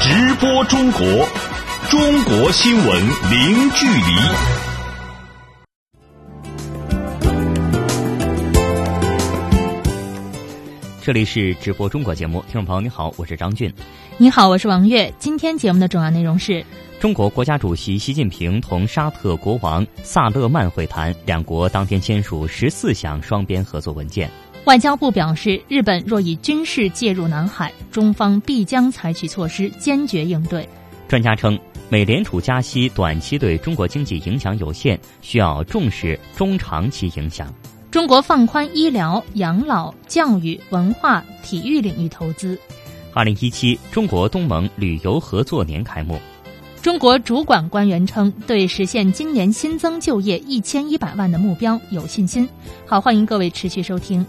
直播中国，中国新闻零距离。这里是直播中国节目，听众朋友你好，我是张俊。你好，我是王悦。今天节目的重要内容是：中国国家主席习近平同沙特国王萨勒曼会谈，两国当天签署十四项双边合作文件。外交部表示，日本若以军事介入南海，中方必将采取措施，坚决应对。专家称，美联储加息短期对中国经济影响有限，需要重视中长期影响。中国放宽医疗、养老、教育、文化、体育领域投资。二零一七中国东盟旅游合作年开幕。中国主管官员称，对实现今年新增就业一千一百万的目标有信心。好，欢迎各位持续收听。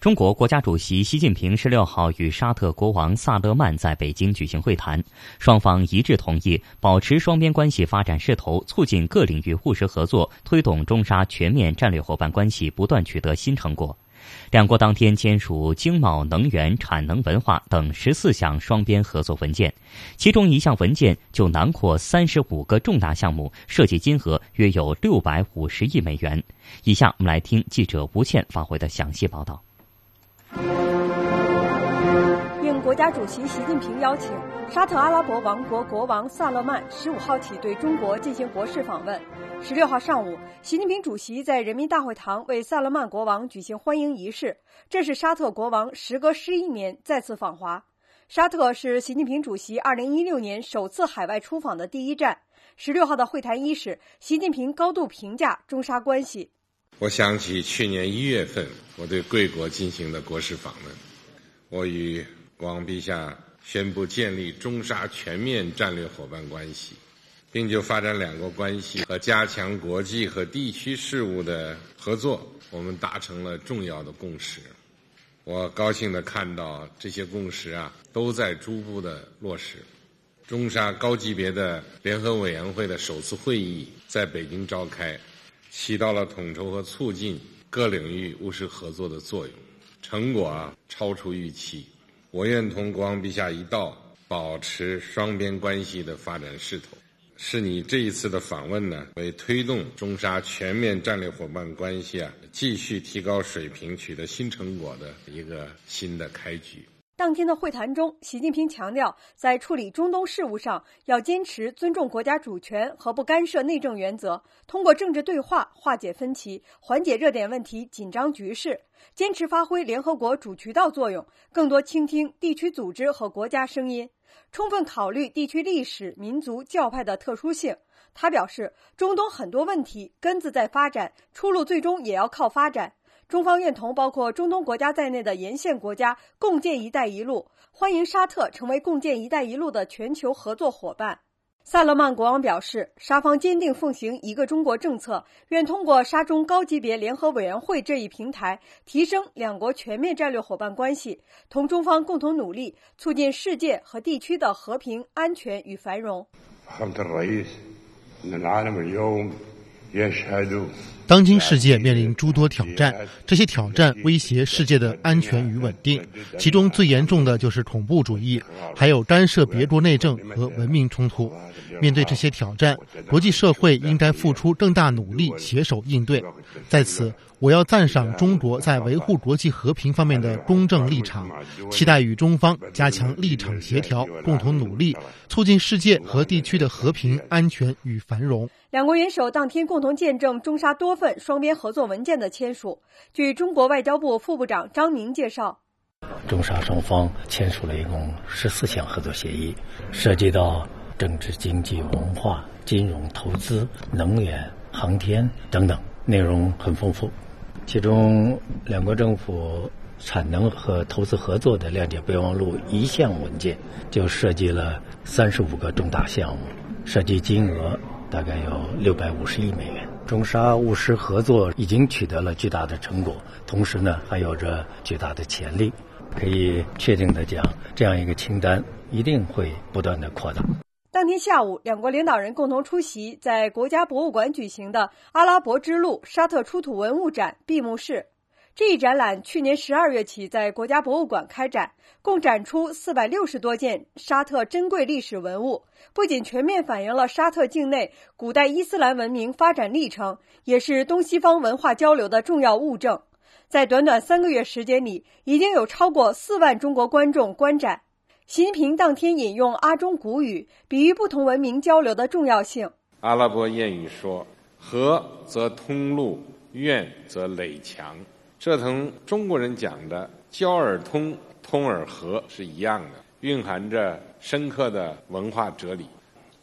中国国家主席习近平十六号与沙特国王萨勒曼在北京举行会谈，双方一致同意保持双边关系发展势头，促进各领域务实合作，推动中沙全面战略伙伴关系不断取得新成果。两国当天签署经贸、能源、产能、文化等十四项双边合作文件，其中一项文件就囊括三十五个重大项目，涉及金额约有六百五十亿美元。以下我们来听记者吴倩发回的详细报道。应国家主席习近平邀请，沙特阿拉伯王国国王萨勒曼十五号起对中国进行国事访问。十六号上午，习近平主席在人民大会堂为萨勒曼国王举行欢迎仪式，这是沙特国王时隔十一年再次访华。沙特是习近平主席二零一六年首次海外出访的第一站。十六号的会谈伊始，习近平高度评价中沙关系。我想起去年一月份我对贵国进行的国事访问，我与国王陛下宣布建立中沙全面战略伙伴关系，并就发展两国关系和加强国际和地区事务的合作，我们达成了重要的共识。我高兴地看到这些共识啊都在逐步的落实。中沙高级别的联合委员会的首次会议在北京召开。起到了统筹和促进各领域务实合作的作用，成果啊超出预期。我愿同国王陛下一道，保持双边关系的发展势头，是你这一次的访问呢，为推动中沙全面战略伙伴关系啊继续提高水平、取得新成果的一个新的开局。当天的会谈中，习近平强调，在处理中东事务上，要坚持尊重国家主权和不干涉内政原则，通过政治对话化解分歧，缓解热点问题紧张局势，坚持发挥联合国主渠道作用，更多倾听地区组织和国家声音，充分考虑地区历史、民族、教派的特殊性。他表示，中东很多问题根子在发展，出路最终也要靠发展。中方愿同包括中东国家在内的沿线国家共建“一带一路”，欢迎沙特成为共建“一带一路”的全球合作伙伴。萨勒曼国王表示，沙方坚定奉行一个中国政策，愿通过沙中高级别联合委员会这一平台，提升两国全面战略伙伴关系，同中方共同努力，促进世界和地区的和平、安全与繁荣。当今世界面临诸多挑战，这些挑战威胁世界的安全与稳定，其中最严重的就是恐怖主义，还有干涉别国内政和文明冲突。面对这些挑战，国际社会应该付出更大努力，携手应对。在此，我要赞赏中国在维护国际和平方面的公正立场，期待与中方加强立场协调，共同努力，促进世界和地区的和平、安全与繁荣。两国元首当天共同见证中沙多份双边合作文件的签署。据中国外交部副部长张明介绍，中沙双方签署了一共十四项合作协议，涉及到。政治、经济、文化、金融、投资、能源、航天等等，内容很丰富。其中，两国政府产能和投资合作的谅解备忘录一项文件，就涉及了三十五个重大项目，涉及金额大概有六百五十亿美元。中沙务实合作已经取得了巨大的成果，同时呢，还有着巨大的潜力。可以确定的讲，这样一个清单一定会不断的扩大。当天下午，两国领导人共同出席在国家博物馆举行的“阿拉伯之路”沙特出土文物展闭幕式。这一展览去年十二月起在国家博物馆开展，共展出四百六十多件沙特珍贵历史文物，不仅全面反映了沙特境内古代伊斯兰文明发展历程，也是东西方文化交流的重要物证。在短短三个月时间里，已经有超过四万中国观众观展。习近平当天引用阿中古语，比喻不同文明交流的重要性。阿拉伯谚语说：“和则通路，怨则垒墙。”这同中国人讲的“交而通，通而和”是一样的，蕴含着深刻的文化哲理。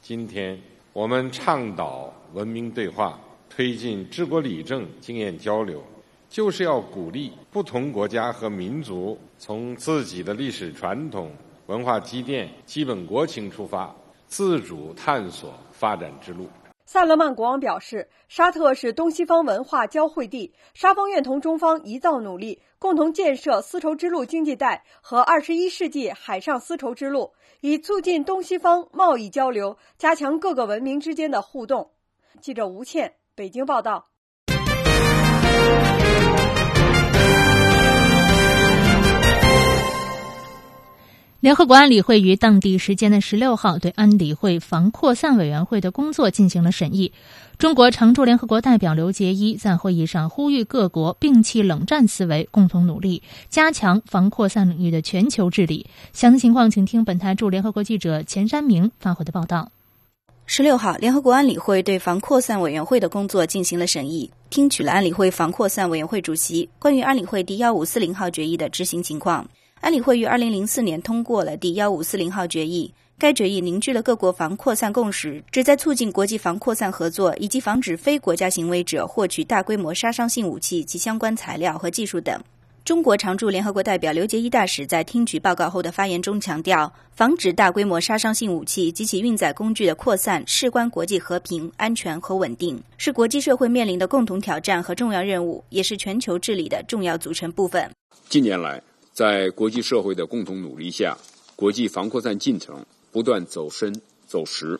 今天我们倡导文明对话，推进治国理政经验交流，就是要鼓励不同国家和民族从自己的历史传统。文化积淀、基本国情出发，自主探索发展之路。萨勒曼国王表示，沙特是东西方文化交汇地，沙方愿同中方一道努力，共同建设丝绸之路经济带和二十一世纪海上丝绸之路，以促进东西方贸易交流，加强各个文明之间的互动。记者吴倩，北京报道。联合国安理会于当地时间的十六号对安理会防扩散委员会的工作进行了审议。中国常驻联合国代表刘杰一在会议上呼吁各国摒弃冷战思维，共同努力加强防扩散领域的全球治理。详细情况，请听本台驻联合国记者钱山明发回的报道。十六号，联合国安理会对防扩散委员会的工作进行了审议，听取了安理会防扩散委员会主席关于安理会第幺五四零号决议的执行情况。安理会于二零零四年通过了第幺五四零号决议，该决议凝聚了各国防扩散共识，旨在促进国际防扩散合作，以及防止非国家行为者获取大规模杀伤性武器及相关材料和技术等。中国常驻联合国代表刘杰一大使在听取报告后的发言中强调，防止大规模杀伤性武器及其运载工具的扩散，事关国际和平、安全和稳定，是国际社会面临的共同挑战和重要任务，也是全球治理的重要组成部分。近年来，在国际社会的共同努力下，国际防扩散进程不断走深走实，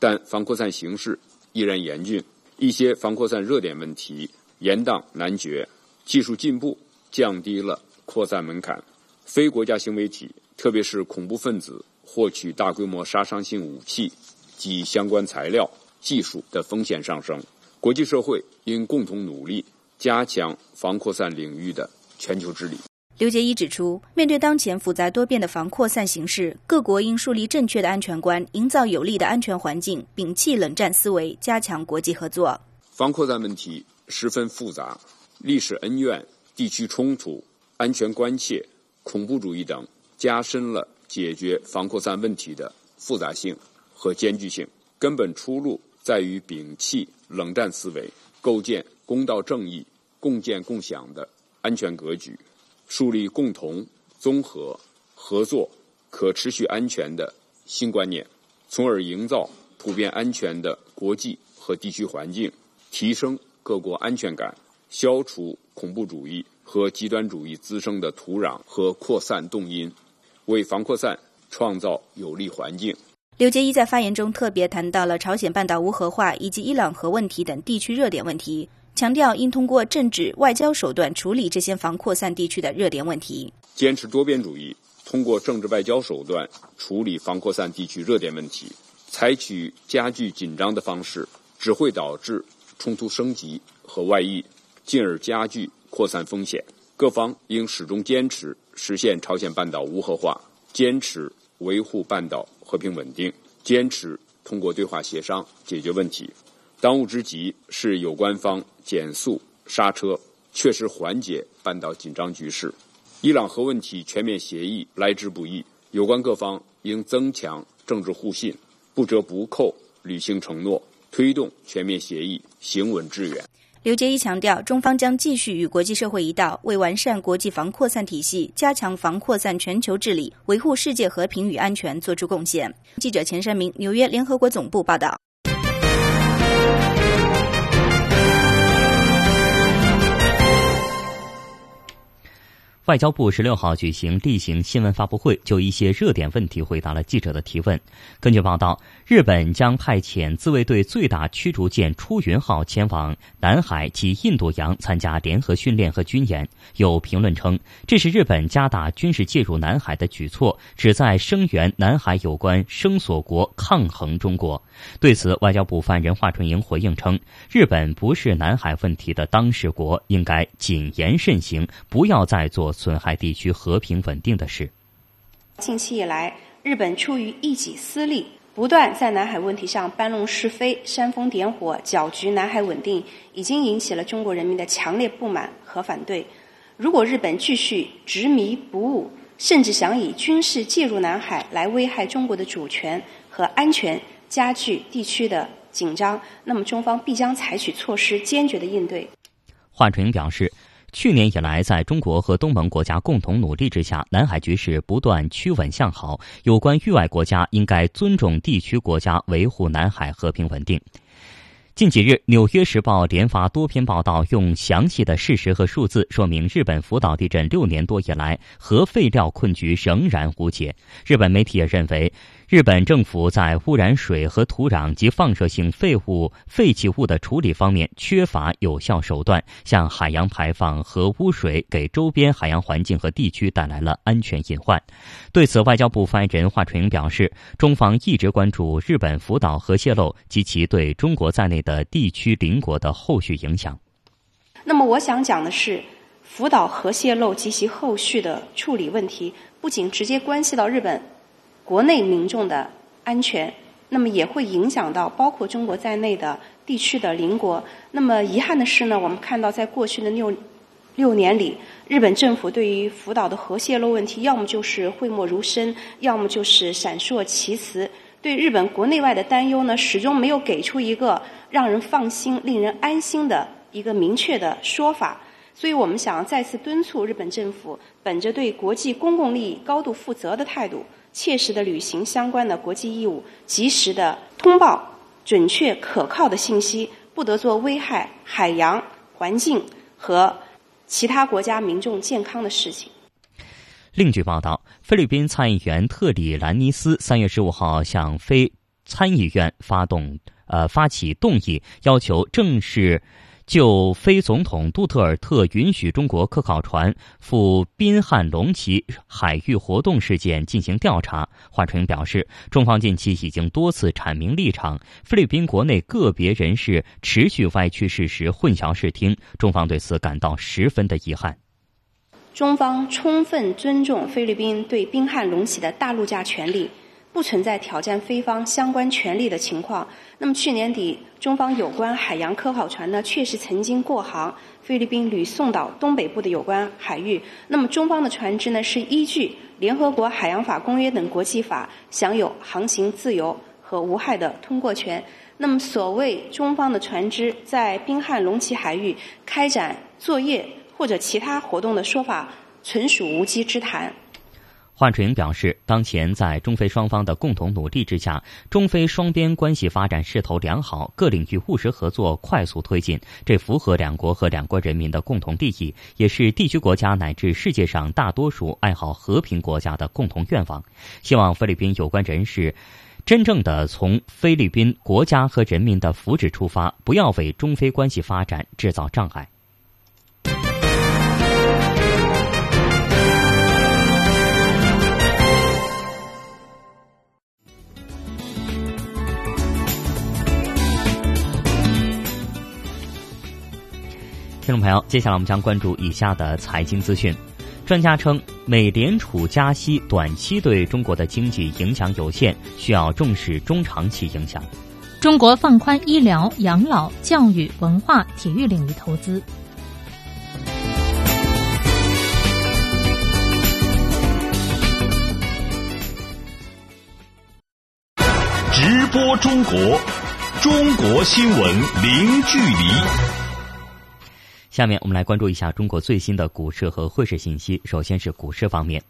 但防扩散形势依然严峻，一些防扩散热点问题严宕难决。技术进步降低了扩散门槛，非国家行为体，特别是恐怖分子获取大规模杀伤性武器及相关材料、技术的风险上升。国际社会应共同努力，加强防扩散领域的全球治理。刘杰一指出，面对当前复杂多变的防扩散形势，各国应树立正确的安全观，营造有利的安全环境，摒弃冷战思维，加强国际合作。防扩散问题十分复杂，历史恩怨、地区冲突、安全关切、恐怖主义等，加深了解决防扩散问题的复杂性和艰巨性。根本出路在于摒弃冷战思维，构建公道正义、共建共享的安全格局。树立共同、综合、合作、可持续安全的新观念，从而营造普遍安全的国际和地区环境，提升各国安全感，消除恐怖主义和极端主义滋生的土壤和扩散动因，为防扩散创造有利环境。刘杰一在发言中特别谈到了朝鲜半岛无核化以及伊朗核问题等地区热点问题。强调应通过政治外交手段处理这些防扩散地区的热点问题，坚持多边主义，通过政治外交手段处理防扩散地区热点问题。采取加剧紧张的方式，只会导致冲突升级和外溢，进而加剧扩散风险。各方应始终坚持实现朝鲜半岛无核化，坚持维护半岛和平稳定，坚持通过对话协商解决问题。当务之急是有关方减速刹车，确实缓解半岛紧张局势。伊朗核问题全面协议来之不易，有关各方应增强政治互信，不折不扣履行承诺，推动全面协议行稳致远。刘杰一强调，中方将继续与国际社会一道，为完善国际防扩散体系、加强防扩散全球治理、维护世界和平与安全作出贡献。记者钱山明，纽约联合国总部报道。外交部十六号举行例行新闻发布会，就一些热点问题回答了记者的提问。根据报道，日本将派遣自卫队最大驱逐舰“出云号”前往南海及印度洋参加联合训练和军演。有评论称，这是日本加大军事介入南海的举措，旨在声援南海有关声索国抗衡中国。对此，外交部发言人华春莹回应称，日本不是南海问题的当事国，应该谨言慎行，不要再做。损害地区和平稳定的事。近期以来，日本出于一己私利，不断在南海问题上搬弄是非、煽风点火、搅局南海稳定，已经引起了中国人民的强烈不满和反对。如果日本继续执迷不悟，甚至想以军事介入南海来危害中国的主权和安全，加剧地区的紧张，那么中方必将采取措施，坚决的应对。华春莹表示。去年以来，在中国和东盟国家共同努力之下，南海局势不断趋稳向好。有关域外国家应该尊重地区国家，维护南海和平稳定。近几日，《纽约时报》连发多篇报道，用详细的事实和数字说明日本福岛地震六年多以来核废料困局仍然无解。日本媒体也认为。日本政府在污染水和土壤及放射性废物、废弃物的处理方面缺乏有效手段，向海洋排放核污水，给周边海洋环境和地区带来了安全隐患。对此，外交部发言人华春莹表示，中方一直关注日本福岛核泄漏及其对中国在内的地区邻国的后续影响。那么，我想讲的是，福岛核泄漏及其后续的处理问题，不仅直接关系到日本。国内民众的安全，那么也会影响到包括中国在内的地区的邻国。那么遗憾的是呢，我们看到在过去的六六年里，日本政府对于福岛的核泄漏问题，要么就是讳莫如深，要么就是闪烁其词。对日本国内外的担忧呢，始终没有给出一个让人放心、令人安心的一个明确的说法。所以我们想再次敦促日本政府，本着对国际公共利益高度负责的态度。切实的履行相关的国际义务，及时的通报准确可靠的信息，不得做危害海洋环境和其他国家民众健康的事情。另据报道，菲律宾参议员特里兰尼斯三月十五号向非参议院发动呃发起动议，要求正式。就非总统杜特尔特允许中国科考船赴宾汉龙旗海域活动事件进行调查，华春莹表示，中方近期已经多次阐明立场，菲律宾国内个别人士持续歪曲事实、混淆视听，中方对此感到十分的遗憾。中方充分尊重菲律宾对宾汉龙旗的大陆架权利。不存在挑战菲方相关权利的情况。那么去年底，中方有关海洋科考船呢，确实曾经过航菲律宾吕宋岛东北部的有关海域。那么中方的船只呢，是依据联合国海洋法公约等国际法，享有航行自由和无害的通过权。那么所谓中方的船只在宾汉龙旗海域开展作业或者其他活动的说法，纯属无稽之谈。华春莹表示，当前在中非双方的共同努力之下，中非双边关系发展势头良好，各领域务实合作快速推进，这符合两国和两国人民的共同利益，也是地区国家乃至世界上大多数爱好和平国家的共同愿望。希望菲律宾有关人士真正的从菲律宾国家和人民的福祉出发，不要为中非关系发展制造障碍。听众朋友，接下来我们将关注以下的财经资讯。专家称，美联储加息短期对中国的经济影响有限，需要重视中长期影响。中国放宽医疗、养老、教育、文化、体育领域投资。直播中国，中国新闻零距离。下面我们来关注一下中国最新的股市和汇市信息。首先是股市方面，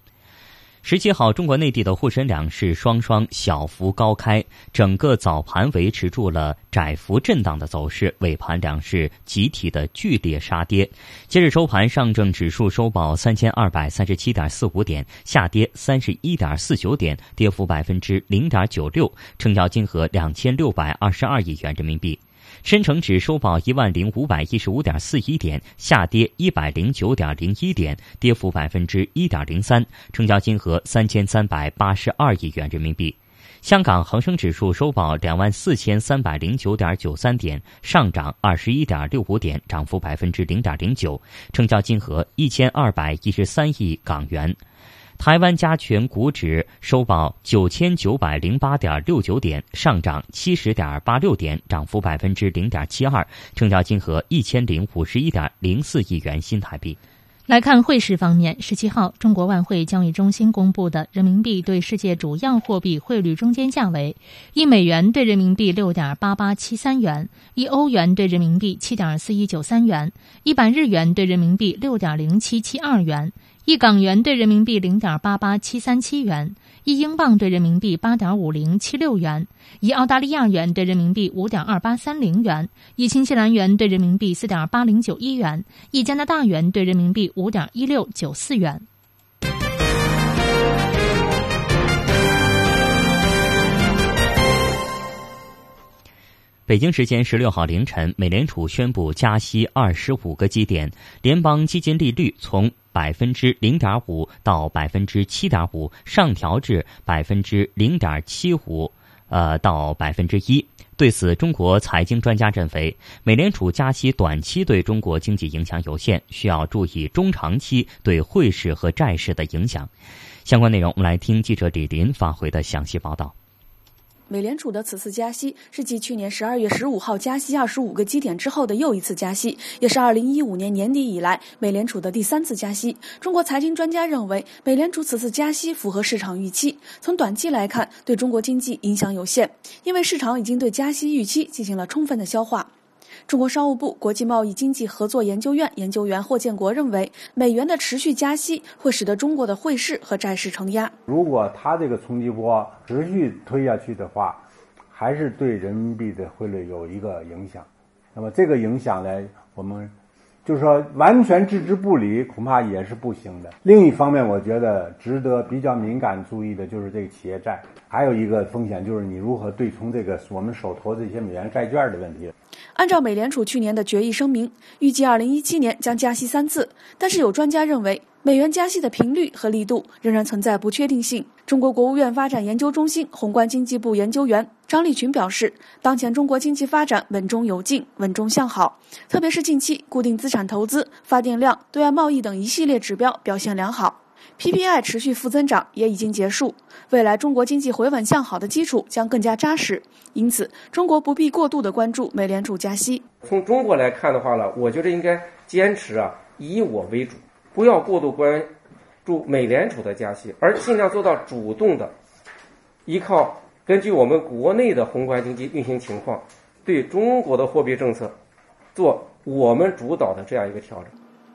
十七号，中国内地的沪深两市双双小幅高开，整个早盘维持住了窄幅震荡的走势，尾盘两市集体的剧烈杀跌。截至收盘，上证指数收报三千二百三十七点四五点，下跌三十一点四九点，跌幅百分之零点九六，成交金额两千六百二十二亿元人民币。深成指收报一万零五百一十五点四一点，下跌一百零九点零一点，跌幅百分之一点零三，成交金额三千三百八十二亿元人民币。香港恒生指数收报两万四千三百零九点九三点，上涨二十一点六五点，涨幅百分之零点零九，成交金额一千二百一十三亿港元。台湾加权股指收报九千九百零八点六九点，上涨七十点八六点，涨幅百分之零点七二，成交金额一千零五十一点零四亿元新台币。来看汇市方面，十七号，中国外汇交易中心公布的人民币对世界主要货币汇率中间价为：一美元对人民币六点八八七三元，一欧元对人民币七点四一九三元，一百日元对人民币六点零七七二元。一港元兑人民币零点八八七三七元，一英镑兑人民币八点五零七六元，一澳大利亚元兑人民币五点二八三零元，一新西兰元兑人民币四点八零九一元，一加拿大元兑人民币五点一六九四元。北京时间十六号凌晨，美联储宣布加息二十五个基点，联邦基金利率从百分之零点五到百分之七点五上调至百分之零点七五，呃到百分之一。对此，中国财经专家认为，美联储加息短期对中国经济影响有限，需要注意中长期对汇市和债市的影响。相关内容，我们来听记者李林发回的详细报道。美联储的此次加息是继去年十二月十五号加息二十五个基点之后的又一次加息，也是二零一五年年底以来美联储的第三次加息。中国财经专家认为，美联储此次加息符合市场预期。从短期来看，对中国经济影响有限，因为市场已经对加息预期进行了充分的消化。中国商务部国际贸易经济合作研究院研究员霍建国认为，美元的持续加息会使得中国的汇市和债市承压。如果它这个冲击波持续推下去的话，还是对人民币的汇率有一个影响。那么这个影响呢，我们就是说完全置之不理，恐怕也是不行的。另一方面，我觉得值得比较敏感注意的就是这个企业债，还有一个风险就是你如何对冲这个我们手头这些美元债券的问题。按照美联储去年的决议声明，预计二零一七年将加息三次。但是有专家认为，美元加息的频率和力度仍然存在不确定性。中国国务院发展研究中心宏观经济部研究员张立群表示，当前中国经济发展稳中有进，稳中向好，特别是近期固定资产投资、发电量、对外贸易等一系列指标表现良好。PPI 持续负增长也已经结束，未来中国经济回稳向好的基础将更加扎实。因此，中国不必过度的关注美联储加息。从中国来看的话呢，我觉得应该坚持啊以我为主，不要过度关注美联储的加息，而尽量做到主动的依靠根据我们国内的宏观经济运行情况，对中国的货币政策做我们主导的这样一个调整。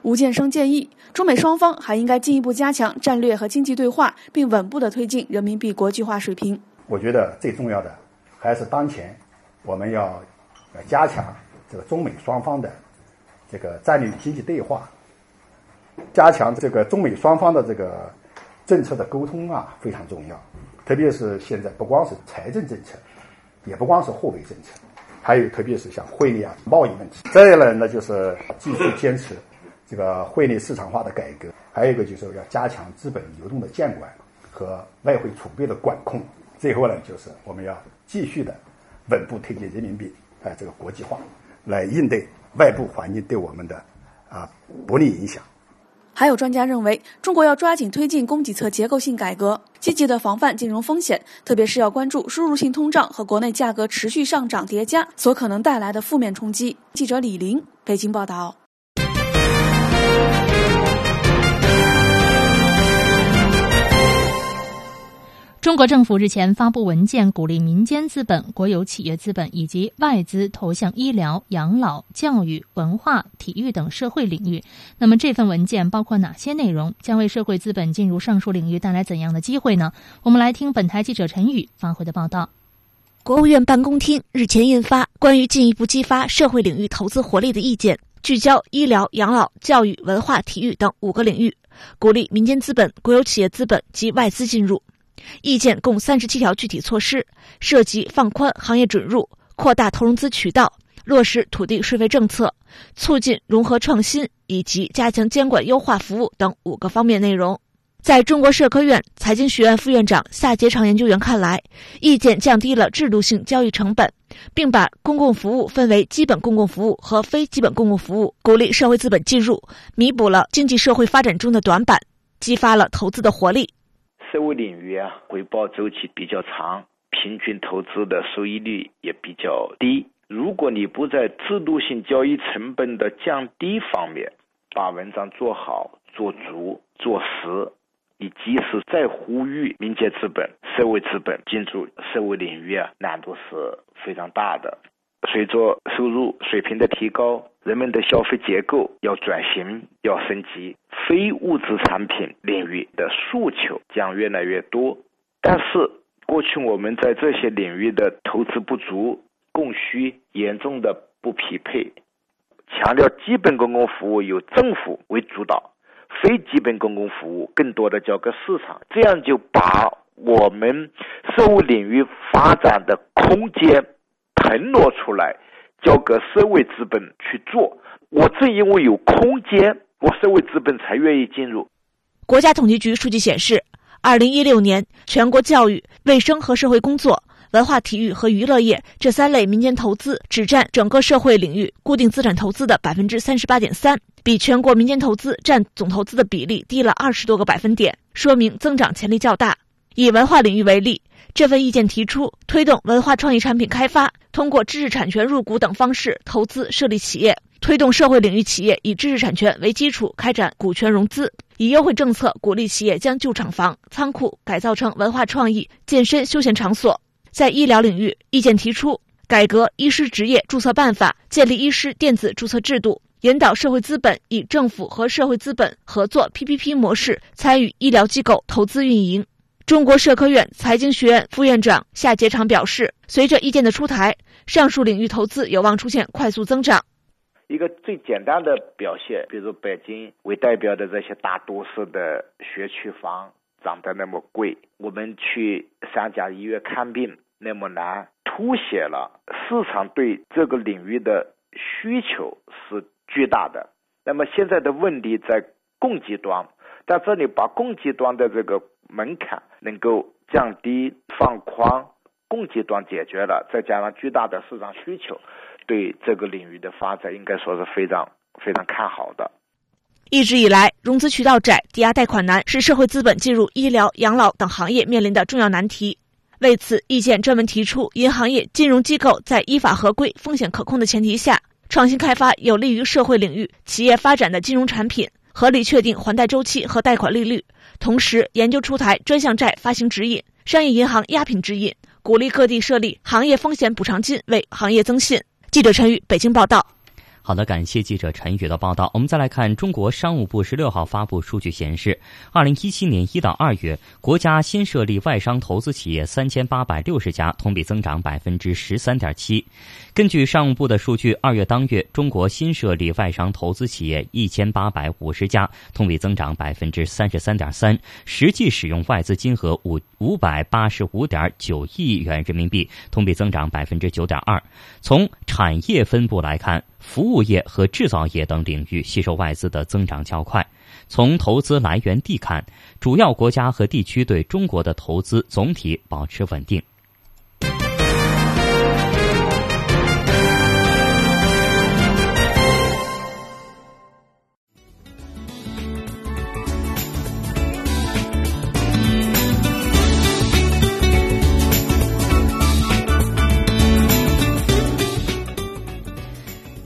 吴建生建议，中美双方还应该进一步加强战略和经济对话，并稳步的推进人民币国际化水平。我觉得最重要的还是当前我们要加强这个中美双方的这个战略经济对话，加强这个中美双方的这个政策的沟通啊，非常重要。特别是现在不光是财政政策，也不光是货币政策，还有特别是像汇率啊、贸易问题。再来呢，就是继续坚持。这个汇率市场化的改革，还有一个就是要加强资本流动的监管和外汇储备的管控。最后呢，就是我们要继续的稳步推进人民币啊这个国际化，来应对外部环境对我们的啊不利影响。还有专家认为，中国要抓紧推进供给侧结构性改革，积极的防范金融风险，特别是要关注输入性通胀和国内价格持续上涨叠加所可能带来的负面冲击。记者李林，北京报道。中国政府日前发布文件，鼓励民间资本、国有企业资本以及外资投向医疗、养老、教育、文化、体育等社会领域。那么，这份文件包括哪些内容？将为社会资本进入上述领域带来怎样的机会呢？我们来听本台记者陈宇发回的报道。国务院办公厅日前印发《关于进一步激发社会领域投资活力的意见》，聚焦医疗、养老、教育、文化、体育等五个领域，鼓励民间资本、国有企业资本及外资进入。意见共三十七条具体措施，涉及放宽行业准入、扩大投融资渠道、落实土地税费政策、促进融合创新以及加强监管优化服务等五个方面内容。在中国社科院财经学院副院长夏杰长研究员看来，意见降低了制度性交易成本，并把公共服务分为基本公共服务和非基本公共服务，鼓励社会资本进入，弥补了经济社会发展中的短板，激发了投资的活力。社会领域啊，回报周期比较长，平均投资的收益率也比较低。如果你不在制度性交易成本的降低方面把文章做好、做足、做实，你即使再呼吁民间资本、社会资本进入社会领域啊，难度是非常大的。随着收入水平的提高，人们的消费结构要转型、要升级，非物质产品领域的诉求将越来越多。但是，过去我们在这些领域的投资不足，供需严重的不匹配。强调基本公共服务由政府为主导，非基本公共服务更多的交给市场，这样就把我们社会领域发展的空间。承诺出来，交给社会资本去做。我正因为有空间，我社会资本才愿意进入。国家统计局数据显示，二零一六年全国教育、卫生和社会工作、文化体育和娱乐业这三类民间投资只占整个社会领域固定资产投资的百分之三十八点三，比全国民间投资占总投资的比例低了二十多个百分点，说明增长潜力较大。以文化领域为例。这份意见提出，推动文化创意产品开发，通过知识产权入股等方式投资设立企业；推动社会领域企业以知识产权为基础开展股权融资；以优惠政策鼓励企业将旧厂房、仓库改造成文化创意、健身休闲场所。在医疗领域，意见提出改革医师执业注册办法，建立医师电子注册制度，引导社会资本以政府和社会资本合作 PPP 模式参与医疗机构投资运营。中国社科院财经学院副院长夏杰长表示，随着意见的出台，上述领域投资有望出现快速增长。一个最简单的表现，比如北京为代表的这些大都市的学区房涨得那么贵，我们去三甲医院看病那么难，凸显了市场对这个领域的需求是巨大的。那么现在的问题在供给端，在这里把供给端的这个。门槛能够降低、放宽，供给端解决了，再加上巨大的市场需求，对这个领域的发展应该说是非常非常看好的。一直以来，融资渠道窄、抵押贷款难，是社会资本进入医疗、养老等行业面临的重要难题。为此，意见专门提出，银行业金融机构在依法合规、风险可控的前提下，创新开发有利于社会领域企业发展的金融产品。合理确定还贷周期和贷款利率，同时研究出台专项债发行指引、商业银行压品指引，鼓励各地设立行业风险补偿金，为行业增信。记者陈宇北京报道。好的，感谢记者陈宇的报道。我们再来看中国商务部十六号发布数据显示，二零一七年一到二月，国家新设立外商投资企业三千八百六十家，同比增长百分之十三点七。根据商务部的数据，二月当月，中国新设立外商投资企业一千八百五十家，同比增长百分之三十三点三，实际使用外资金额五五百八十五点九亿元人民币，同比增长百分之九点二。从产业分布来看，服务业和制造业等领域吸收外资的增长较快。从投资来源地看，主要国家和地区对中国的投资总体保持稳定。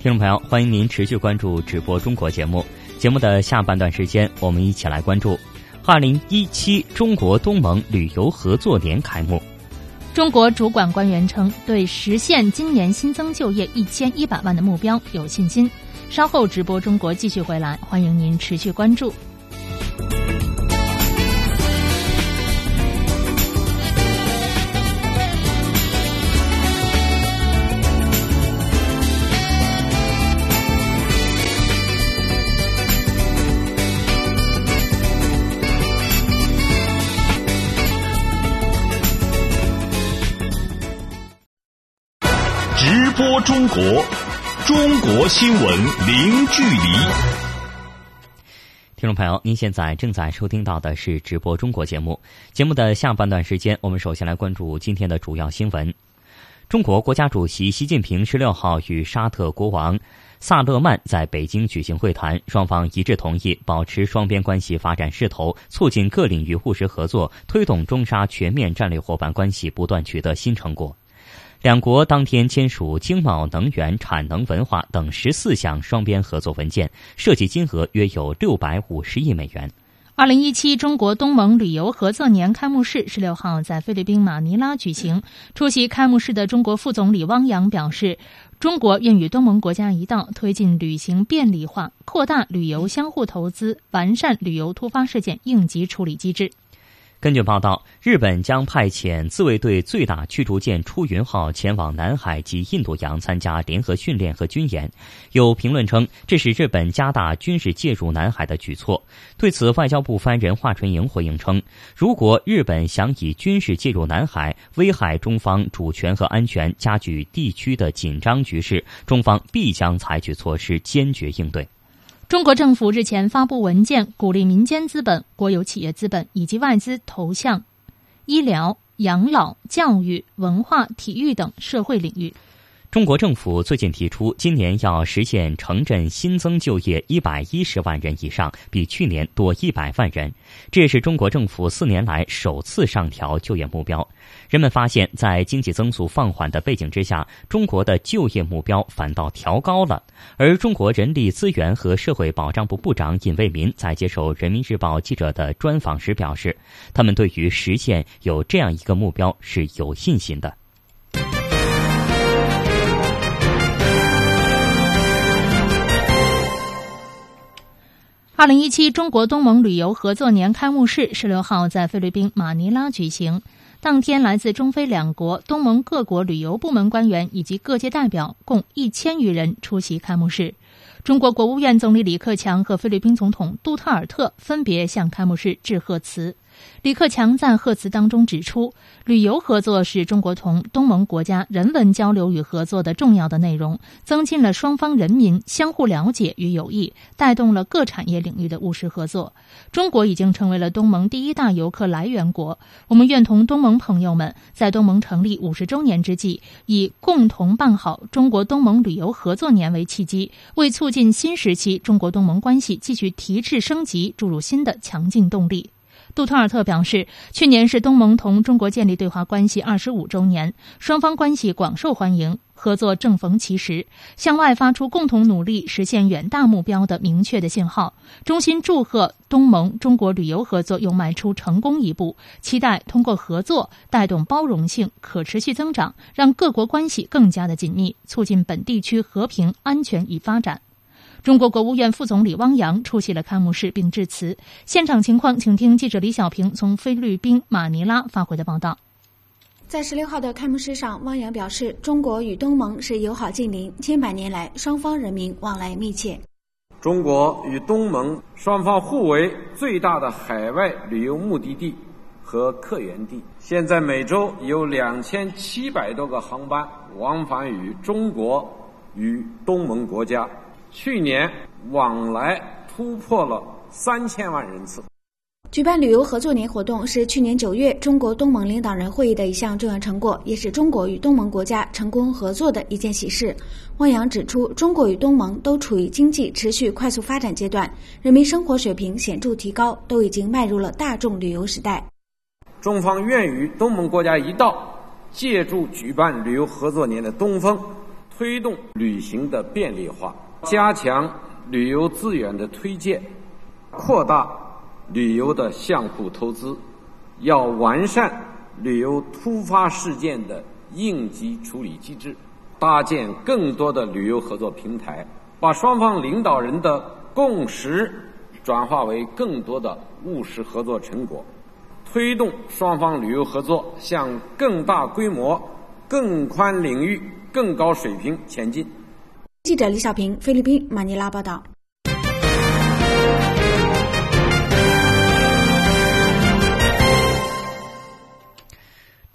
听众朋友，欢迎您持续关注直播中国节目。节目的下半段时间，我们一起来关注二零一七中国东盟旅游合作年开幕。中国主管官员称，对实现今年新增就业一千一百万的目标有信心。稍后直播中国继续回来，欢迎您持续关注。中国，中国新闻零距离。听众朋友，您现在正在收听到的是直播中国节目。节目的下半段时间，我们首先来关注今天的主要新闻。中国国家主席习近平十六号与沙特国王萨勒曼在北京举行会谈，双方一致同意保持双边关系发展势头，促进各领域务实合作，推动中沙全面战略伙伴关系不断取得新成果。两国当天签署经贸、能源、产能、文化等十四项双边合作文件，涉及金额约有六百五十亿美元。二零一七中国东盟旅游合作年开幕式十六号在菲律宾马尼拉举行。出席开幕式的中国副总理汪洋表示，中国愿与东盟国家一道，推进旅行便利化，扩大旅游相互投资，完善旅游突发事件应急处理机制。根据报道，日本将派遣自卫队最大驱逐舰“出云号”前往南海及印度洋参加联合训练和军演。有评论称，这是日本加大军事介入南海的举措。对此，外交部发言人华春莹回应称，如果日本想以军事介入南海，危害中方主权和安全，加剧地区的紧张局势，中方必将采取措施，坚决应对。中国政府日前发布文件，鼓励民间资本、国有企业资本以及外资投向医疗、养老、教育、文化、体育等社会领域。中国政府最近提出，今年要实现城镇新增就业一百一十万人以上，比去年多一百万人。这也是中国政府四年来首次上调就业目标。人们发现，在经济增速放缓的背景之下，中国的就业目标反倒调高了。而中国人力资源和社会保障部部长尹卫民在接受人民日报记者的专访时表示，他们对于实现有这样一个目标是有信心的。二零一七中国东盟旅游合作年开幕式十六号在菲律宾马尼拉举行。当天，来自中非两国、东盟各国旅游部门官员以及各界代表共一千余人出席开幕式。中国国务院总理李克强和菲律宾总统杜特尔特分别向开幕式致贺词。李克强在贺词当中指出，旅游合作是中国同东盟国家人文交流与合作的重要的内容，增进了双方人民相互了解与友谊，带动了各产业领域的务实合作。中国已经成为了东盟第一大游客来源国。我们愿同东盟朋友们，在东盟成立五十周年之际，以共同办好中国东盟旅游合作年为契机，为促进新时期中国东盟关系继续提质升级注入新的强劲动力。杜特尔特表示，去年是东盟同中国建立对华关系二十五周年，双方关系广受欢迎，合作正逢其时，向外发出共同努力实现远大目标的明确的信号。衷心祝贺东盟中国旅游合作又迈出成功一步，期待通过合作带动包容性、可持续增长，让各国关系更加的紧密，促进本地区和平、安全与发展。中国国务院副总理汪洋出席了开幕式并致辞。现场情况，请听记者李小平从菲律宾马尼拉发回的报道。在十六号的开幕式上，汪洋表示，中国与东盟是友好近邻，千百年来双方人民往来密切。中国与东盟双方互为最大的海外旅游目的地和客源地，现在每周有两千七百多个航班往返于中国与东盟国家。去年往来突破了三千万人次。举办旅游合作年活动是去年九月中国东盟领导人会议的一项重要成果，也是中国与东盟国家成功合作的一件喜事。汪洋指出，中国与东盟都处于经济持续快速发展阶段，人民生活水平显著提高，都已经迈入了大众旅游时代。中方愿与东盟国家一道，借助举办旅游合作年的东风，推动旅行的便利化。加强旅游资源的推荐，扩大旅游的相互投资，要完善旅游突发事件的应急处理机制，搭建更多的旅游合作平台，把双方领导人的共识转化为更多的务实合作成果，推动双方旅游合作向更大规模、更宽领域、更高水平前进。记者李小平，菲律宾马尼拉报道。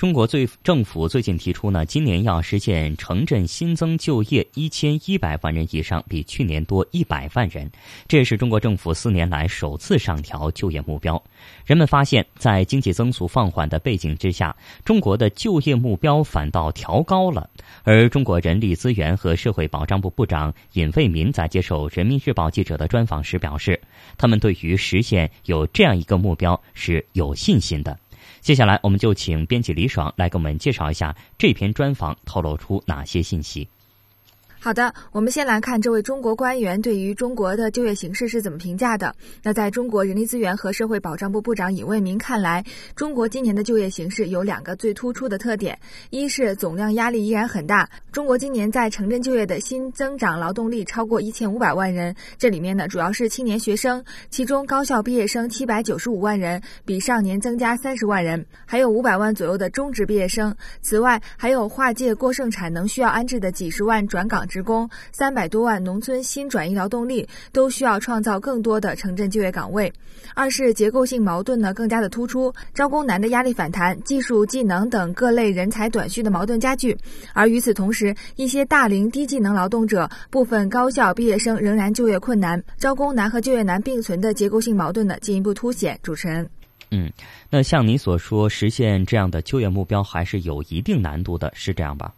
中国最政府最近提出呢，今年要实现城镇新增就业一千一百万人以上，比去年多一百万人。这是中国政府四年来首次上调就业目标。人们发现，在经济增速放缓的背景之下，中国的就业目标反倒调高了。而中国人力资源和社会保障部部长尹蔚民在接受人民日报记者的专访时表示，他们对于实现有这样一个目标是有信心的。接下来，我们就请编辑李爽来给我们介绍一下这篇专访透露出哪些信息。好的，我们先来看这位中国官员对于中国的就业形势是怎么评价的。那在中国人力资源和社会保障部部长尹卫民看来，中国今年的就业形势有两个最突出的特点：一是总量压力依然很大，中国今年在城镇就业的新增长劳动力超过一千五百万人，这里面呢主要是青年学生，其中高校毕业生七百九十五万人，比上年增加三十万人，还有五百万左右的中职毕业生。此外，还有跨界过剩产能需要安置的几十万转岗。职工三百多万农村新转移劳动力都需要创造更多的城镇就业岗位。二是结构性矛盾呢更加的突出，招工难的压力反弹，技术技能等各类人才短缺的矛盾加剧。而与此同时，一些大龄低技能劳动者、部分高校毕业生仍然就业困难，招工难和就业难并存的结构性矛盾呢进一步凸显。主持人，嗯，那像你所说，实现这样的就业目标还是有一定难度的，是这样吧？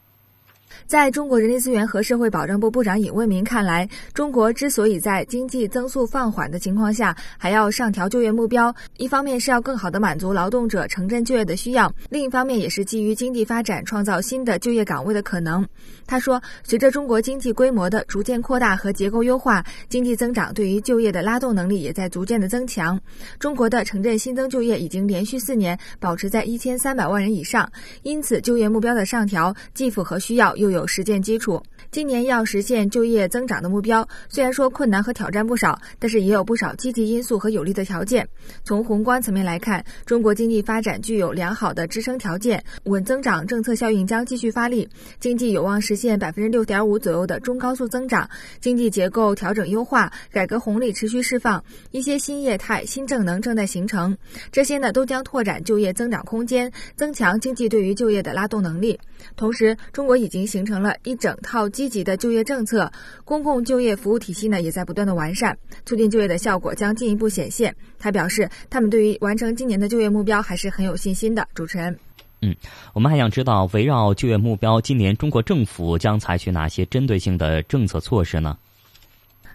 在中国人力资源和社会保障部部长尹卫民看来，中国之所以在经济增速放缓的情况下还要上调就业目标，一方面是要更好地满足劳动者城镇就业的需要，另一方面也是基于经济发展创造新的就业岗位的可能。他说，随着中国经济规模的逐渐扩大和结构优化，经济增长对于就业的拉动能力也在逐渐的增强。中国的城镇新增就业已经连续四年保持在一千三百万人以上，因此就业目标的上调既符合需要。又有实践基础。今年要实现就业增长的目标，虽然说困难和挑战不少，但是也有不少积极因素和有利的条件。从宏观层面来看，中国经济发展具有良好的支撑条件，稳增长政策效应将继续发力，经济有望实现百分之六点五左右的中高速增长。经济结构调整优化，改革红利持续释放，一些新业态、新政能正在形成，这些呢都将拓展就业增长空间，增强经济对于就业的拉动能力。同时，中国已经形成了一整套积极的就业政策，公共就业服务体系呢也在不断的完善，促进就业的效果将进一步显现。他表示，他们对于完成今年的就业目标还是很有信心的。主持人，嗯，我们还想知道，围绕就业目标，今年中国政府将采取哪些针对性的政策措施呢？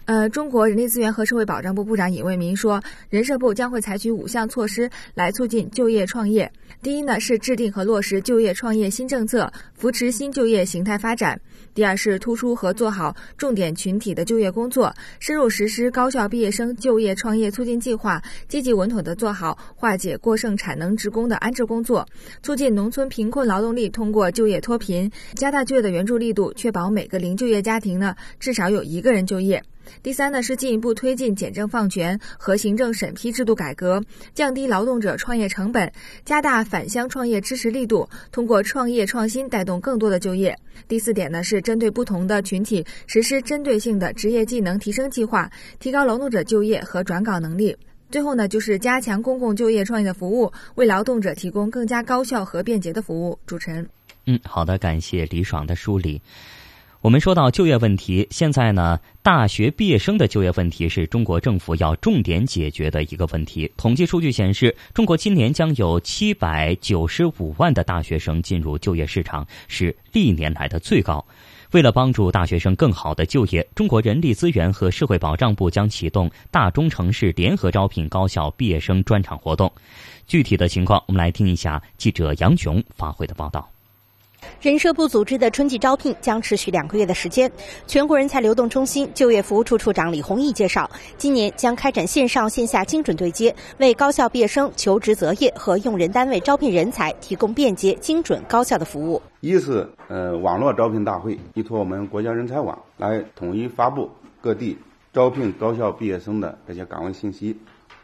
呃，中国人力资源和社会保障部部长尹卫民说，人社部将会采取五项措施来促进就业创业。第一呢，是制定和落实就业创业新政策，扶持新就业形态发展；第二是突出和做好重点群体的就业工作，深入实施高校毕业生就业创业促进计划，积极稳妥地做好化解过剩产能职工的安置工作，促进农村贫困劳动力通过就业脱贫，加大就业的援助力度，确保每个零就业家庭呢至少有一个人就业。第三呢，是进一步推进简政放权和行政审批制度改革，降低劳动者创业成本，加大返乡创业支持力度，通过创业创新带动更多的就业。第四点呢，是针对不同的群体实施针对性的职业技能提升计划，提高劳动者就业和转岗能力。最后呢，就是加强公共就业创业的服务，为劳动者提供更加高效和便捷的服务。主持人，嗯，好的，感谢李爽的梳理。我们说到就业问题，现在呢，大学毕业生的就业问题是中国政府要重点解决的一个问题。统计数据显示，中国今年将有七百九十五万的大学生进入就业市场，是历年来的最高。为了帮助大学生更好的就业，中国人力资源和社会保障部将启动大中城市联合招聘高校毕业生专场活动。具体的情况，我们来听一下记者杨琼发回的报道。人社部组织的春季招聘将持续两个月的时间。全国人才流动中心就业服务处处长李宏毅介绍，今年将开展线上线下精准对接，为高校毕业生求职择业和用人单位招聘人才提供便捷、精准、高效的服务。一是呃网络招聘大会，依托我们国家人才网来统一发布各地招聘高校毕业生的这些岗位信息。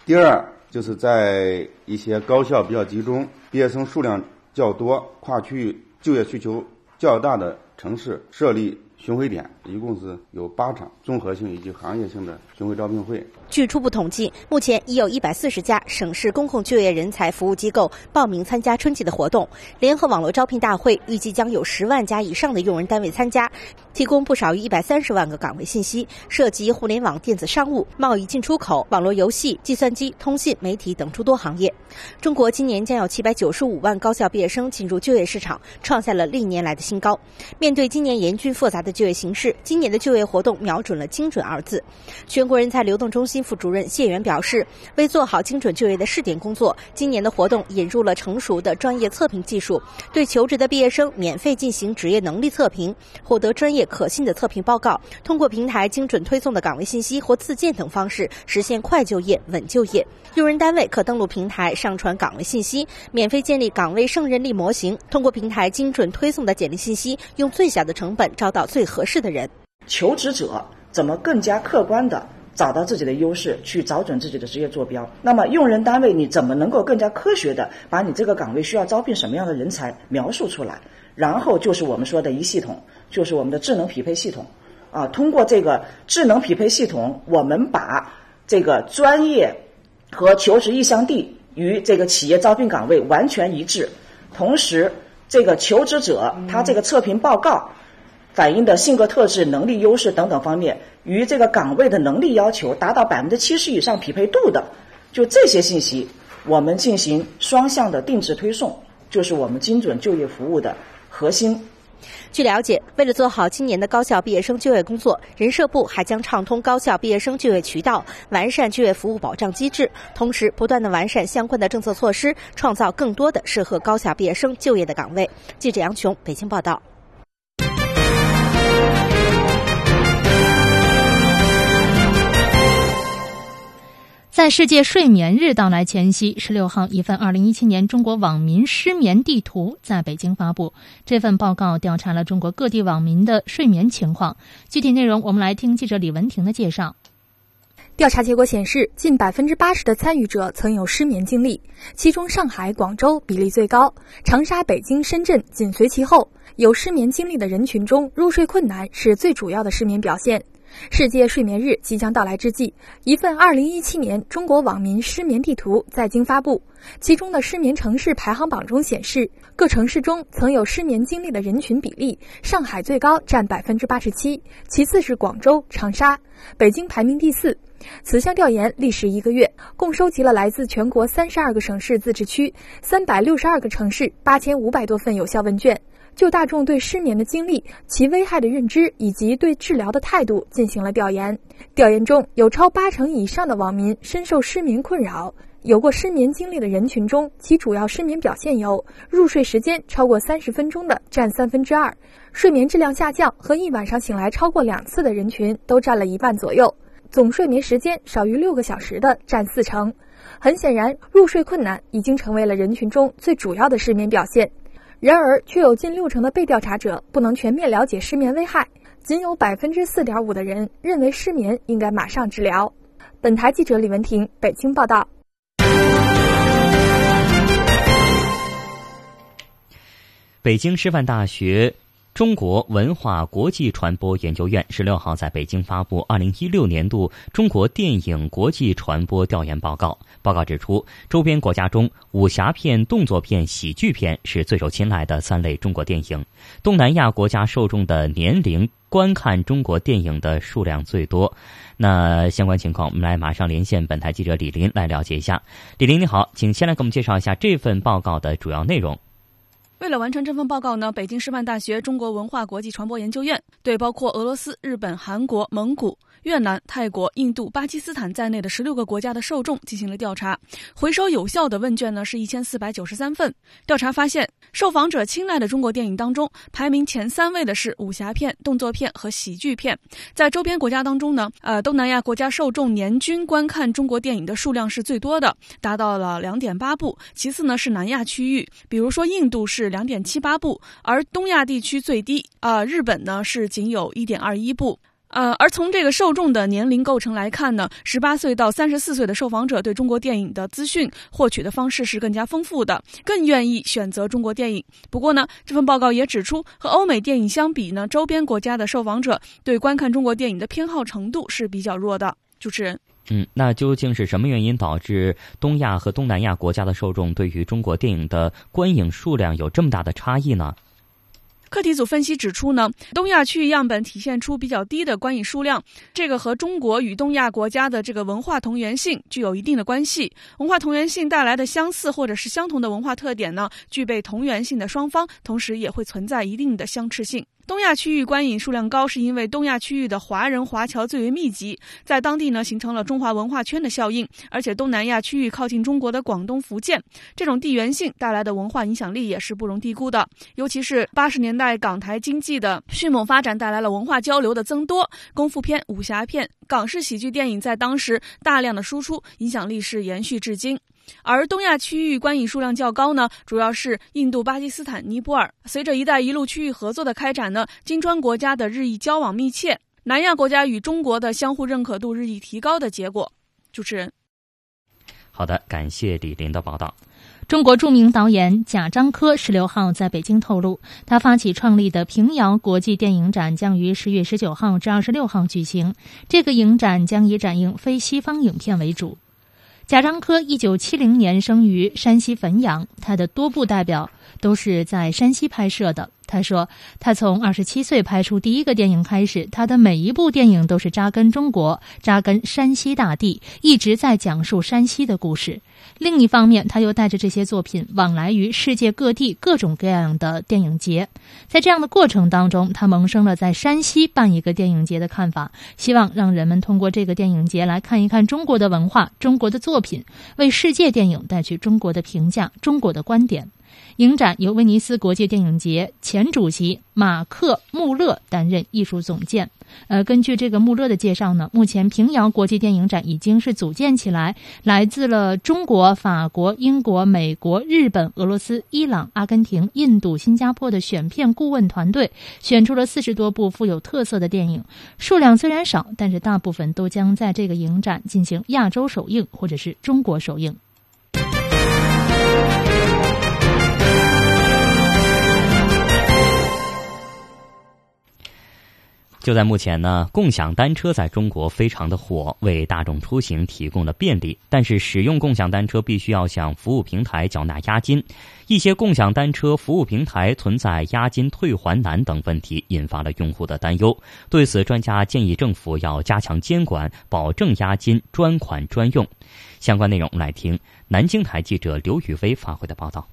第二就是在一些高校比较集中、毕业生数量较多、跨区域。就业需求较大的城市设立。巡回点一共是有八场综合性以及行业性的巡回招聘会。据初步统计，目前已有一百四十家省市公共就业人才服务机构报名参加春季的活动。联合网络招聘大会预计将有十万家以上的用人单位参加，提供不少于一百三十万个岗位信息，涉及互联网、电子商务、贸易进出口、网络游戏、计算机、通信、媒体等诸多行业。中国今年将有七百九十五万高校毕业生进入就业市场，创下了历年来的新高。面对今年严峻复杂的就业形势，今年的就业活动瞄准了“精准”二字。全国人才流动中心副主任谢元表示，为做好精准就业的试点工作，今年的活动引入了成熟的专业测评技术，对求职的毕业生免费进行职业能力测评，获得专业可信的测评报告。通过平台精准推送的岗位信息或自荐等方式，实现快就业、稳就业。用人单位可登录平台上传岗位信息，免费建立岗位胜任力模型，通过平台精准推送的简历信息，用最小的成本招到最合适。的人，求职者怎么更加客观的找到自己的优势，去找准自己的职业坐标？那么用人单位你怎么能够更加科学的把你这个岗位需要招聘什么样的人才描述出来？然后就是我们说的一系统，就是我们的智能匹配系统啊。通过这个智能匹配系统，我们把这个专业和求职意向地与这个企业招聘岗位完全一致，同时这个求职者他这个测评报告。反映的性格特质、能力优势等等方面，与这个岗位的能力要求达到百分之七十以上匹配度的，就这些信息，我们进行双向的定制推送，就是我们精准就业服务的核心。据了解，为了做好今年的高校毕业生就业工作，人社部还将畅通高校毕业生就业渠道，完善就业服务保障机制，同时不断的完善相关的政策措施，创造更多的适合高校毕业生就业的岗位。记者杨琼，北京报道。在世界睡眠日到来前夕，十六号，一份二零一七年中国网民失眠地图在北京发布。这份报告调查了中国各地网民的睡眠情况。具体内容，我们来听记者李文婷的介绍。调查结果显示，近百分之八十的参与者曾有失眠经历，其中上海、广州比例最高，长沙、北京、深圳紧随其后。有失眠经历的人群中，入睡困难是最主要的失眠表现。世界睡眠日即将到来之际，一份2017年中国网民失眠地图在京发布。其中的失眠城市排行榜中显示，各城市中曾有失眠经历的人群比例，上海最高占百分之八十七，其次是广州、长沙，北京排名第四。此项调研历时一个月，共收集了来自全国三十二个省市自治区、三百六十二个城市八千五百多份有效问卷。就大众对失眠的经历、其危害的认知以及对治疗的态度进行了调研。调研中有超八成以上的网民深受失眠困扰。有过失眠经历的人群中，其主要失眠表现有：入睡时间超过三十分钟的占三分之二，睡眠质量下降和一晚上醒来超过两次的人群都占了一半左右，总睡眠时间少于六个小时的占四成。很显然，入睡困难已经成为了人群中最主要的失眠表现。然而，却有近六成的被调查者不能全面了解失眠危害，仅有百分之四点五的人认为失眠应该马上治疗。本台记者李文婷北京报道。北京师范大学。中国文化国际传播研究院十六号在北京发布二零一六年度中国电影国际传播调研报告。报告指出，周边国家中，武侠片、动作片、喜剧片是最受青睐的三类中国电影。东南亚国家受众的年龄观看中国电影的数量最多。那相关情况，我们来马上连线本台记者李林来了解一下。李林你好，请先来给我们介绍一下这份报告的主要内容。为了完成这份报告呢，北京师范大学中国文化国际传播研究院对包括俄罗斯、日本、韩国、蒙古。越南、泰国、印度、巴基斯坦在内的十六个国家的受众进行了调查，回收有效的问卷呢是一千四百九十三份。调查发现，受访者青睐的中国电影当中，排名前三位的是武侠片、动作片和喜剧片。在周边国家当中呢，呃，东南亚国家受众年均观看中国电影的数量是最多的，达到了两点八部。其次呢是南亚区域，比如说印度是两点七八部，而东亚地区最低啊，日本呢是仅有一点二一部。呃，而从这个受众的年龄构成来看呢，十八岁到三十四岁的受访者对中国电影的资讯获取的方式是更加丰富的，更愿意选择中国电影。不过呢，这份报告也指出，和欧美电影相比呢，周边国家的受访者对观看中国电影的偏好程度是比较弱的。主持人，嗯，那究竟是什么原因导致东亚和东南亚国家的受众对于中国电影的观影数量有这么大的差异呢？课题组分析指出呢，东亚区域样本体现出比较低的观影数量，这个和中国与东亚国家的这个文化同源性具有一定的关系。文化同源性带来的相似或者是相同的文化特点呢，具备同源性的双方，同时也会存在一定的相斥性。东亚区域观影数量高，是因为东亚区域的华人华侨最为密集，在当地呢形成了中华文化圈的效应。而且东南亚区域靠近中国的广东、福建，这种地缘性带来的文化影响力也是不容低估的。尤其是八十年代港台经济的迅猛发展，带来了文化交流的增多，功夫片、武侠片、港式喜剧电影在当时大量的输出，影响力是延续至今。而东亚区域观影数量较高呢，主要是印度、巴基斯坦、尼泊尔。随着“一带一路”区域合作的开展呢，金砖国家的日益交往密切，南亚国家与中国的相互认可度日益提高的结果。主持人，好的，感谢李林的报道。中国著名导演贾樟柯十六号在北京透露，他发起创立的平遥国际电影展将于十月十九号至二十六号举行。这个影展将以展映非西方影片为主。贾樟柯一九七零年生于山西汾阳，他的多部代表都是在山西拍摄的。他说，他从二十七岁拍出第一个电影开始，他的每一部电影都是扎根中国、扎根山西大地，一直在讲述山西的故事。另一方面，他又带着这些作品往来于世界各地各种各样的电影节，在这样的过程当中，他萌生了在山西办一个电影节的看法，希望让人们通过这个电影节来看一看中国的文化、中国的作品，为世界电影带去中国的评价、中国的观点。影展由威尼斯国际电影节前主席马克·穆勒担任艺术总监。呃，根据这个穆勒的介绍呢，目前平遥国际电影展已经是组建起来，来自了中国、法国、英国、美国、日本、俄罗斯、伊朗、阿根廷、印度、新加坡的选片顾问团队，选出了四十多部富有特色的电影。数量虽然少，但是大部分都将在这个影展进行亚洲首映或者是中国首映。就在目前呢，共享单车在中国非常的火，为大众出行提供了便利。但是，使用共享单车必须要向服务平台缴纳押金，一些共享单车服务平台存在押金退还难等问题，引发了用户的担忧。对此，专家建议政府要加强监管，保证押金专款专用。相关内容，我们来听南京台记者刘宇威发回的报道。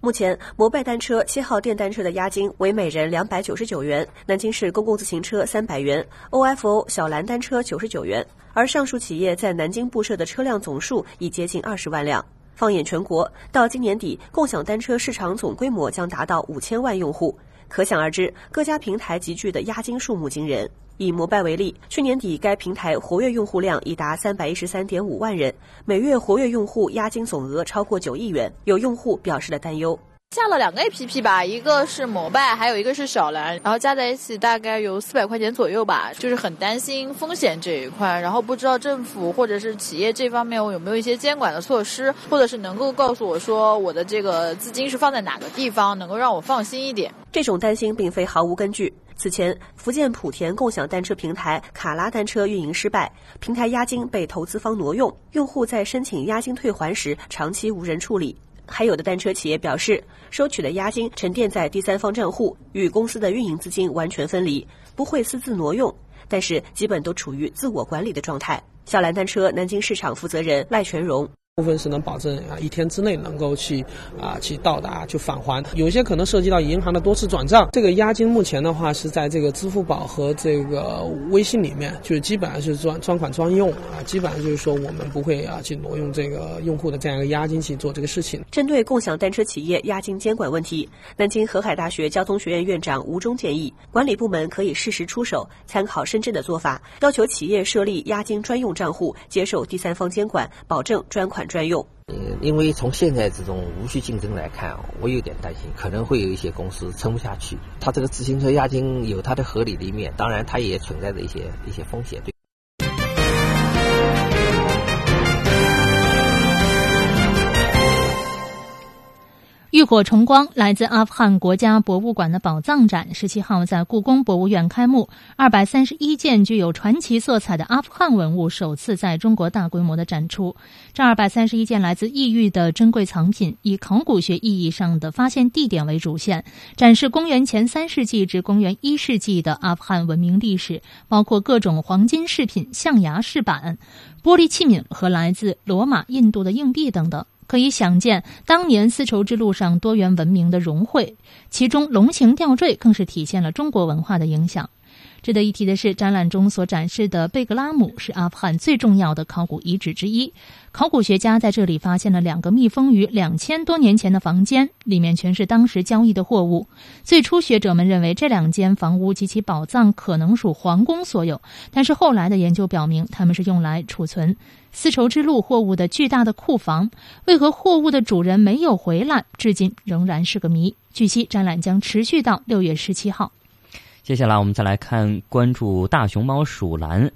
目前，摩拜单车、七号电单车的押金为每人两百九十九元，南京市公共自行车三百元，OFO 小蓝单车九十九元。而上述企业在南京布设的车辆总数已接近二十万辆。放眼全国，到今年底，共享单车市场总规模将达到五千万用户。可想而知，各家平台集聚的押金数目惊人。以摩拜为例，去年底该平台活跃用户量已达三百一十三点五万人，每月活跃用户押金总额超过九亿元。有用户表示了担忧：下了两个 APP 吧，一个是摩拜，还有一个是小蓝，然后加在一起大概有四百块钱左右吧，就是很担心风险这一块，然后不知道政府或者是企业这方面我有没有一些监管的措施，或者是能够告诉我说我的这个资金是放在哪个地方，能够让我放心一点。这种担心并非毫无根据。此前，福建莆田共享单车平台卡拉单车运营失败，平台押金被投资方挪用，用户在申请押金退还时长期无人处理。还有的单车企业表示，收取的押金沉淀在第三方账户，与公司的运营资金完全分离，不会私自挪用，但是基本都处于自我管理的状态。小蓝单车南京市场负责人赖全荣。部分是能保证啊一天之内能够去啊去到达去返还，有些可能涉及到银行的多次转账。这个押金目前的话是在这个支付宝和这个微信里面，就是基本上是专专款专用啊，基本上就是说我们不会啊去挪用这个用户的这样一个押金去做这个事情。针对共享单车企业押金监管问题，南京河海大学交通学院院长吴忠建议，管理部门可以适时出手，参考深圳的做法，要求企业设立押金专用账户，接受第三方监管，保证专款。专用，嗯，因为从现在这种无序竞争来看，我有点担心，可能会有一些公司撑不下去。它这个自行车押金有它的合理的一面，当然它也存在着一些一些风险。对。浴火重光，来自阿富汗国家博物馆的宝藏展十七号在故宫博物院开幕。二百三十一件具有传奇色彩的阿富汗文物首次在中国大规模的展出。这二百三十一件来自异域的珍贵藏品，以考古学意义上的发现地点为主线，展示公元前三世纪至公元一世纪的阿富汗文明历史，包括各种黄金饰品、象牙饰板、玻璃器皿和来自罗马、印度的硬币等等。可以想见，当年丝绸之路上多元文明的融汇，其中龙形吊坠更是体现了中国文化的影响。值得一提的是，展览中所展示的贝格拉姆是阿富汗最重要的考古遗址之一。考古学家在这里发现了两个密封于两千多年前的房间，里面全是当时交易的货物。最初，学者们认为这两间房屋及其宝藏可能属皇宫所有，但是后来的研究表明，他们是用来储存丝绸之路货物的巨大的库房。为何货物的主人没有回来，至今仍然是个谜。据悉，展览将持续到六月十七号。接下来我们再来看关注大熊猫鼠兰。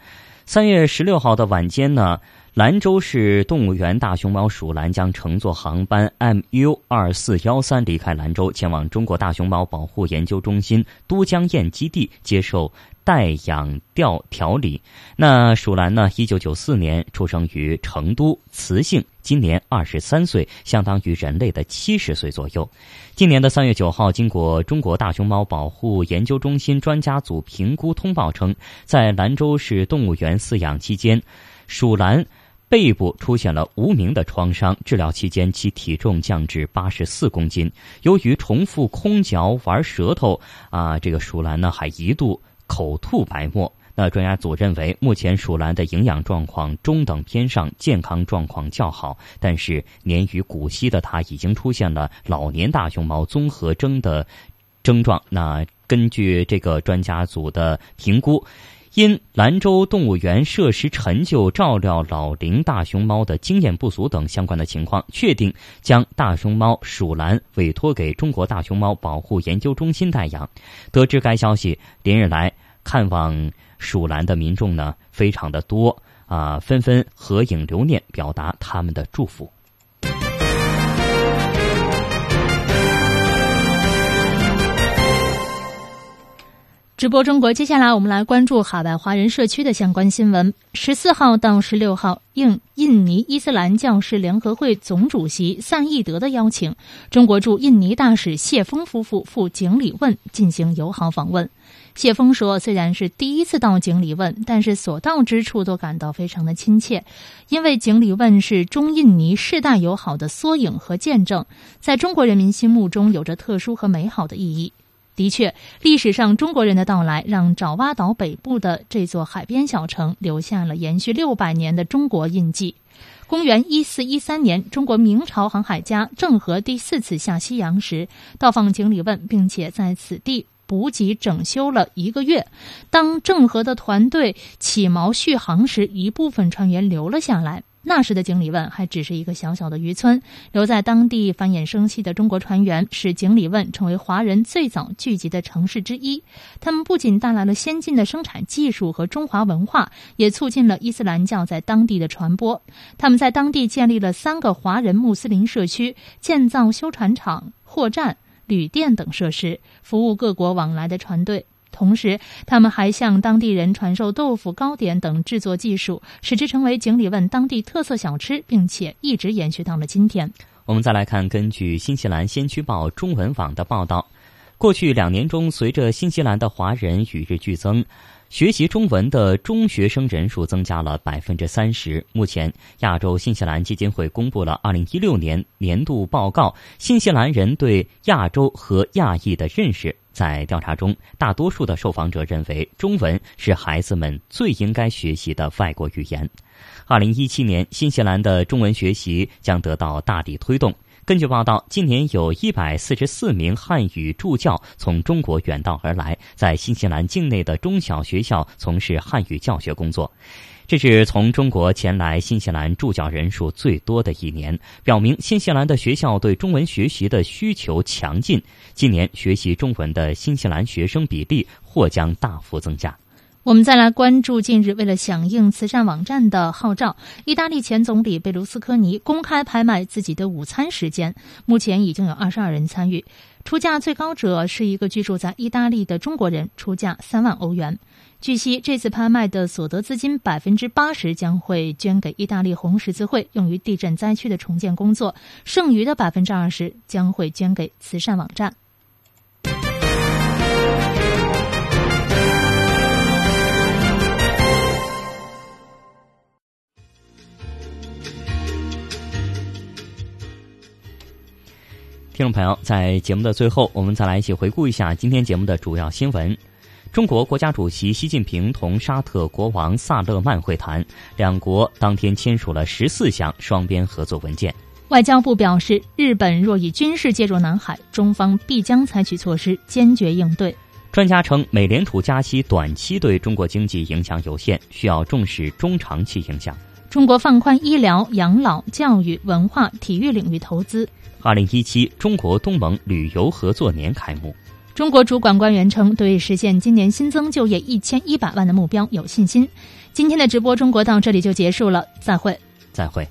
三月十六号的晚间呢，兰州市动物园大熊猫鼠兰将乘坐航班 MU 二四幺三离开兰州，前往中国大熊猫保护研究中心都江堰基地接受。带养调调理。那鼠兰呢？一九九四年出生于成都，雌性，今年二十三岁，相当于人类的七十岁左右。今年的三月九号，经过中国大熊猫保护研究中心专家组评估通报称，在兰州市动物园饲养期间，鼠兰。背部出现了无名的创伤，治疗期间其体重降至八十四公斤。由于重复空嚼玩舌头，啊，这个鼠兰呢还一度。口吐白沫，那专家组认为，目前鼠兰的营养状况中等偏上，健康状况较好。但是年逾古稀的它已经出现了老年大熊猫综合征的症状。那根据这个专家组的评估，因兰州动物园设施陈旧、照料老龄大熊猫的经验不足等相关的情况，确定将大熊猫鼠兰委托给中国大熊猫保护研究中心代养。得知该消息，连日来。看望蜀兰的民众呢，非常的多啊，纷纷合影留念，表达他们的祝福。直播中国，接下来我们来关注海外华人社区的相关新闻。十四号到十六号，应印尼伊斯兰教士联合会总主席萨义德的邀请，中国驻印尼大使谢峰夫妇赴井里问进行友好访问。谢峰说：“虽然是第一次到井里问，但是所到之处都感到非常的亲切，因为井里问是中印尼世代友好的缩影和见证，在中国人民心目中有着特殊和美好的意义。的确，历史上中国人的到来，让爪哇岛北部的这座海边小城留下了延续六百年的中国印记。公元一四一三年，中国明朝航海家郑和第四次下西洋时，到访井里问，并且在此地。”补给整修了一个月，当郑和的团队起锚续航时，一部分船员留了下来。那时的井里问还只是一个小小的渔村，留在当地繁衍生息的中国船员，使井里问成为华人最早聚集的城市之一。他们不仅带来了先进的生产技术和中华文化，也促进了伊斯兰教在当地的传播。他们在当地建立了三个华人穆斯林社区，建造修船厂、货站。旅店等设施，服务各国往来的船队。同时，他们还向当地人传授豆腐、糕点等制作技术，使之成为锦里问当地特色小吃，并且一直延续到了今天。我们再来看，根据新西兰先驱报中文网的报道。过去两年中，随着新西兰的华人与日俱增。学习中文的中学生人数增加了百分之三十。目前，亚洲新西兰基金会公布了二零一六年年度报告，新西兰人对亚洲和亚裔的认识。在调查中，大多数的受访者认为中文是孩子们最应该学习的外国语言。二零一七年，新西兰的中文学习将得到大力推动。根据报道，今年有一百四十四名汉语助教从中国远道而来，在新西兰境内的中小学校从事汉语教学工作。这是从中国前来新西兰助教人数最多的一年，表明新西兰的学校对中文学习的需求强劲。今年学习中文的新西兰学生比例或将大幅增加。我们再来关注近日为了响应慈善网站的号召，意大利前总理贝卢斯科尼公开拍卖自己的午餐时间。目前已经有二十二人参与，出价最高者是一个居住在意大利的中国人，出价三万欧元。据悉，这次拍卖的所得资金百分之八十将会捐给意大利红十字会，用于地震灾区的重建工作；剩余的百分之二十将会捐给慈善网站。听众朋友，在节目的最后，我们再来一起回顾一下今天节目的主要新闻。中国国家主席习近平同沙特国王萨勒曼会谈，两国当天签署了十四项双边合作文件。外交部表示，日本若以军事介入南海，中方必将采取措施，坚决应对。专家称，美联储加息短期对中国经济影响有限，需要重视中长期影响。中国放宽医疗、养老、教育、文化、体育领域投资。二零一七中国东盟旅游合作年开幕。中国主管官员称，对实现今年新增就业一千一百万的目标有信心。今天的直播中国到这里就结束了，再会。再会。